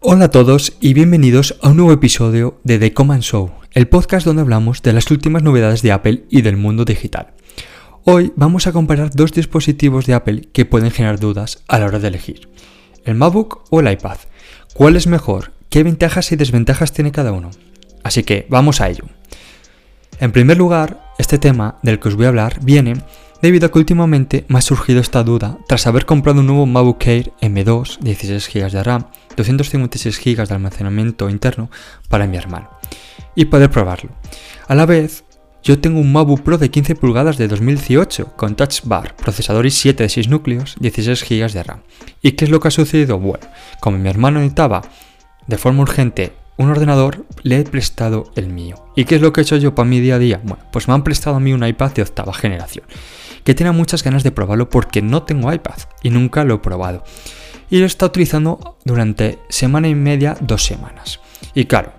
Hola a todos y bienvenidos a un nuevo episodio de The Command Show, el podcast donde hablamos de las últimas novedades de Apple y del mundo digital. Hoy vamos a comparar dos dispositivos de Apple que pueden generar dudas a la hora de elegir, el MacBook o el iPad. ¿Cuál es mejor? ¿Qué ventajas y desventajas tiene cada uno? Así que vamos a ello. En primer lugar, este tema del que os voy a hablar viene debido a que últimamente me ha surgido esta duda tras haber comprado un nuevo MacBook Air M2, 16 GB de RAM, 256 GB de almacenamiento interno para mi hermano y poder probarlo. A la vez, yo tengo un MacBook Pro de 15 pulgadas de 2018 con Touch Bar, procesador i7 de 6 núcleos, 16 GB de RAM. ¿Y qué es lo que ha sucedido? Bueno, como mi hermano necesitaba de forma urgente un ordenador, le he prestado el mío. ¿Y qué es lo que he hecho yo para mi día a día? Bueno, pues me han prestado a mí un iPad de octava generación, que tenía muchas ganas de probarlo porque no tengo iPad y nunca lo he probado. Y lo he estado utilizando durante semana y media, dos semanas. Y claro,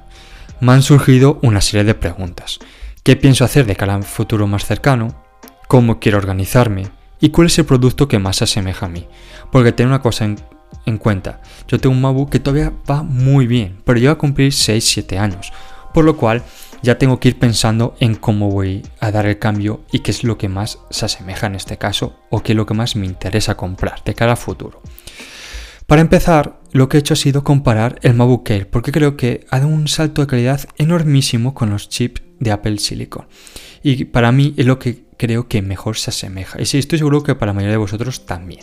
me han surgido una serie de preguntas. ¿Qué pienso hacer de cara a un futuro más cercano? ¿Cómo quiero organizarme? ¿Y cuál es el producto que más se asemeja a mí? Porque tengo una cosa en en cuenta. Yo tengo un MacBook que todavía va muy bien, pero yo a cumplir 6-7 años, por lo cual ya tengo que ir pensando en cómo voy a dar el cambio y qué es lo que más se asemeja en este caso o qué es lo que más me interesa comprar de cara a futuro. Para empezar, lo que he hecho ha sido comparar el MacBook Air porque creo que ha dado un salto de calidad enormísimo con los chips de Apple Silicon. Y para mí es lo que creo que mejor se asemeja. Y sí, estoy seguro que para la mayoría de vosotros también.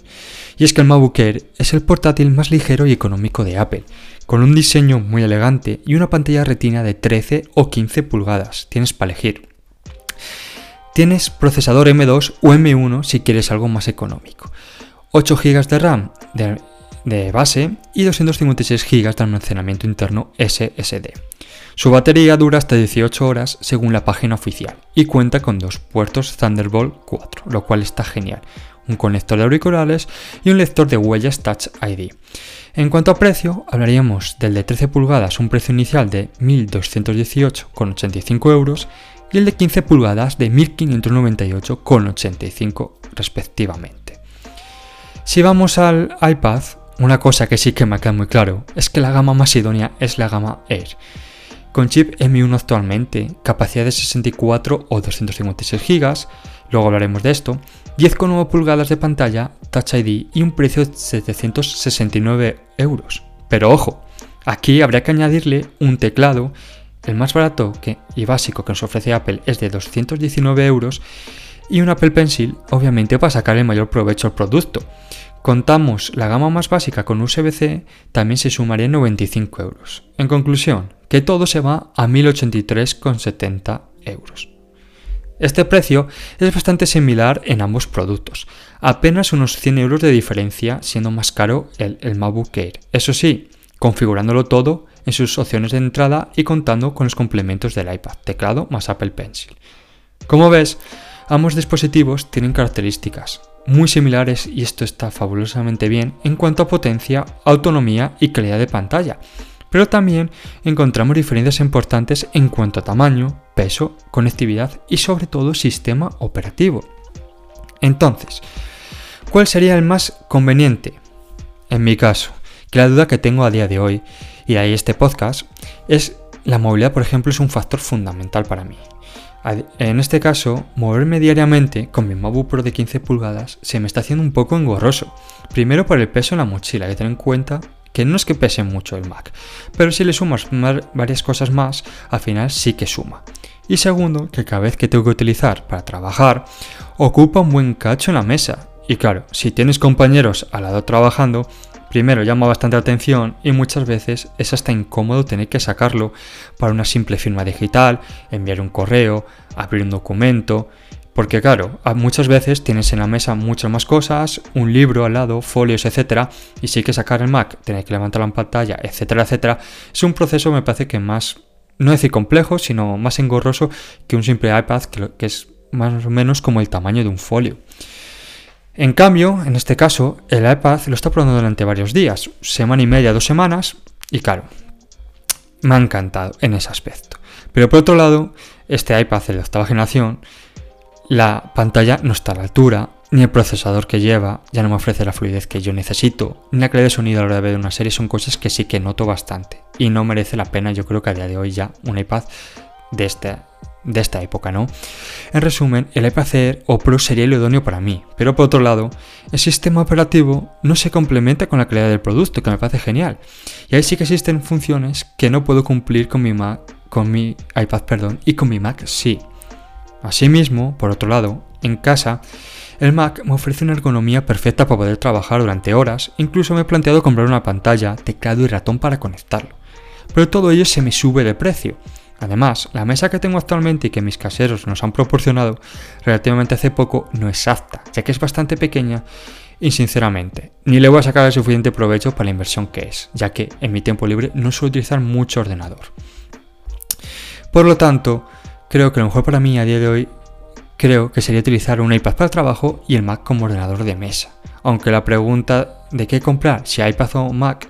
Y es que el MacBook Air es el portátil más ligero y económico de Apple, con un diseño muy elegante y una pantalla retina de 13 o 15 pulgadas. Tienes para elegir. Tienes procesador M2 o M1 si quieres algo más económico. 8 GB de RAM de, base y 256 GB de almacenamiento interno SSD. Su batería dura hasta 18 horas según la página oficial y cuenta con dos puertos Thunderbolt 4, lo cual está genial, un conector de auriculares y un lector de huellas Touch ID. En cuanto a precio, hablaríamos del de 13 pulgadas, un precio inicial de 1.218,85 euros y el de 15 pulgadas de 1.598,85 respectivamente. Si vamos al iPad, una cosa que sí que me queda muy claro es que la gama más idónea es la gama Air con chip M1 actualmente, capacidad de 64 o 256 GB, luego hablaremos de esto, 10,9 pulgadas de pantalla, Touch ID y un precio de 769 euros. Pero ojo, aquí habría que añadirle un teclado, el más barato y básico que nos ofrece Apple es de 219 euros y un Apple Pencil, obviamente para sacar el mayor provecho al producto. Contamos la gama más básica con USB-C, también se sumaría 95 euros. En conclusión, que todo se va a 1083,70 euros. Este precio es bastante similar en ambos productos, apenas unos 100 euros de diferencia siendo más caro el, el MacBook Air. Eso sí, configurándolo todo en sus opciones de entrada y contando con los complementos del iPad, teclado más Apple Pencil. Como ves, ambos dispositivos tienen características muy similares y esto está fabulosamente bien en cuanto a potencia, autonomía y calidad de pantalla, pero también encontramos diferencias importantes en cuanto a tamaño, peso, conectividad y sobre todo sistema operativo. Entonces, ¿cuál sería el más conveniente? En mi caso, que la duda que tengo a día de hoy, y ahí este podcast, es la movilidad, por ejemplo, es un factor fundamental para mí. En este caso, moverme diariamente con mi MacBook Pro de 15 pulgadas se me está haciendo un poco engorroso. Primero por el peso en la mochila, hay que tener en cuenta que no es que pese mucho el Mac, pero si le sumas varias cosas más, al final sí que suma. Y segundo, que cada vez que tengo que utilizar para trabajar, ocupa un buen cacho en la mesa. Y claro, si tienes compañeros al lado trabajando, primero llama bastante atención y muchas veces es hasta incómodo tener que sacarlo para una simple firma digital, enviar un correo, abrir un documento porque claro, muchas veces tienes en la mesa muchas más cosas, un libro al lado, folios, etcétera, y hay que sacar el Mac, tener que levantar la pantalla, etcétera, etcétera, es un proceso me parece que más, no decir complejo, sino más engorroso que un simple iPad, que, es más o menos como el tamaño de un folio. En cambio, en este caso, el iPad lo está probando durante varios días, semana y media, dos semanas, y claro, me ha encantado en ese aspecto. Pero por otro lado, este iPad de octava generación la pantalla no está a la altura, ni el procesador que lleva ya no me ofrece la fluidez que yo necesito, ni la calidad de sonido a la hora de ver una serie son cosas que sí que noto bastante y no merece la pena yo creo que a día de hoy ya un iPad de este de esta época, ¿no? En resumen, el iPad Air o Pro sería el idóneo para mí, pero por otro lado, el sistema operativo no se complementa con la calidad del producto, que me parece genial. Y ahí sí que existen funciones que no puedo cumplir con mi Mac, con mi iPad, perdón, y con mi Mac sí. Asimismo, por otro lado, en casa, el Mac me ofrece una ergonomía perfecta para poder trabajar durante horas, incluso me he planteado comprar una pantalla, teclado y ratón para conectarlo. Pero todo ello se me sube de precio. Además, la mesa que tengo actualmente y que mis caseros nos han proporcionado relativamente hace poco no es apta, ya que es bastante pequeña y sinceramente, ni le voy a sacar el suficiente provecho para la inversión que es, ya que en mi tiempo libre no suelo utilizar mucho ordenador. Por lo tanto, creo que lo mejor para mí a día de hoy creo que sería utilizar un iPad para trabajo y el Mac como ordenador de mesa. Aunque la pregunta de qué comprar, si iPad o Mac,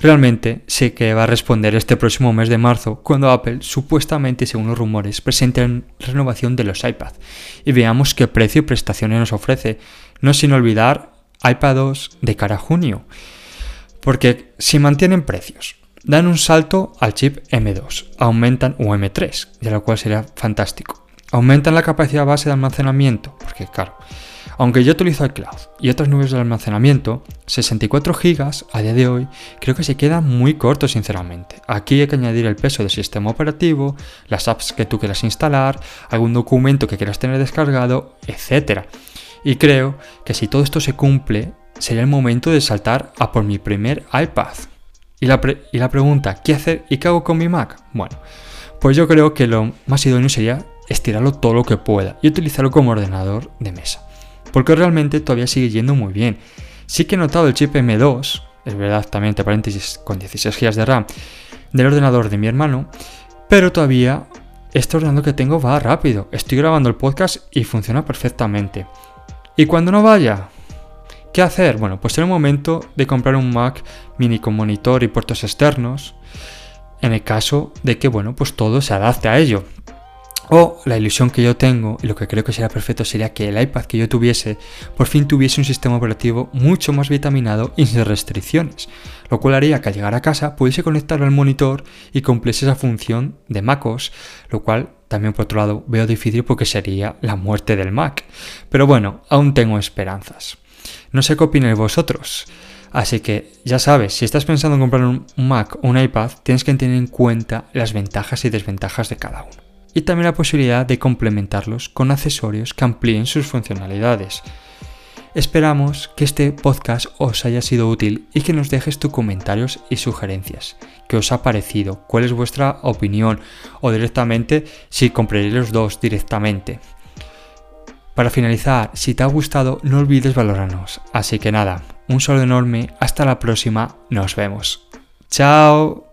Realmente sé que va a responder este próximo mes de marzo, cuando Apple, supuestamente según los rumores, presente la renovación de los iPad y veamos qué precio y prestaciones nos ofrece, no sin olvidar iPad 2 de cara a junio. Porque si mantienen precios, dan un salto al chip M2, aumentan o M3, de lo cual sería fantástico. Aumentan la capacidad base de almacenamiento, porque claro, aunque yo utilizo iCloud y otras nubes de almacenamiento, 64 GB a día de hoy creo que se queda muy corto sinceramente. Aquí hay que añadir el peso del sistema operativo, las apps que tú quieras instalar, algún documento que quieras tener descargado, etc. Y creo que si todo esto se cumple, sería el momento de saltar a por mi primer iPad. Y la, y la pregunta, ¿qué hacer y qué hago con mi Mac? Bueno, pues yo creo que lo más idóneo sería estirarlo todo lo que pueda y utilizarlo como ordenador de mesa porque realmente todavía sigue yendo muy bien. Sí que he notado el chip M2, es verdad también entre paréntesis con 16 GB de RAM, del ordenador de mi hermano, pero todavía este ordenador que tengo va rápido. Estoy grabando el podcast y funciona perfectamente. Y cuando no vaya, ¿qué hacer? Bueno, pues en el momento de comprar un Mac mini con monitor y puertos externos, en el caso de que, bueno, pues todo se adapte a ello. O la ilusión que yo tengo, y lo que creo que sería perfecto, sería que el iPad que yo tuviese por fin tuviese un sistema operativo mucho más vitaminado y sin restricciones, lo cual haría que al llegar a casa pudiese conectarlo al monitor y cumpliese esa función de MacOS, lo cual también por otro lado veo difícil porque sería la muerte del Mac. Pero bueno, aún tengo esperanzas. No sé qué opináis vosotros. Así que ya sabes, si estás pensando en comprar un Mac o un iPad, tienes que tener en cuenta las ventajas y desventajas de cada uno y también la posibilidad de complementarlos con accesorios que amplíen sus funcionalidades. Esperamos que este podcast os haya sido útil y que nos dejes tus comentarios y sugerencias. ¿Qué os ha parecido? ¿Cuál es vuestra opinión? O directamente si compraréis los dos directamente. Para finalizar, si te ha gustado no olvides valorarnos. Así que nada, un saludo enorme, hasta la próxima, nos vemos. ¡Chao!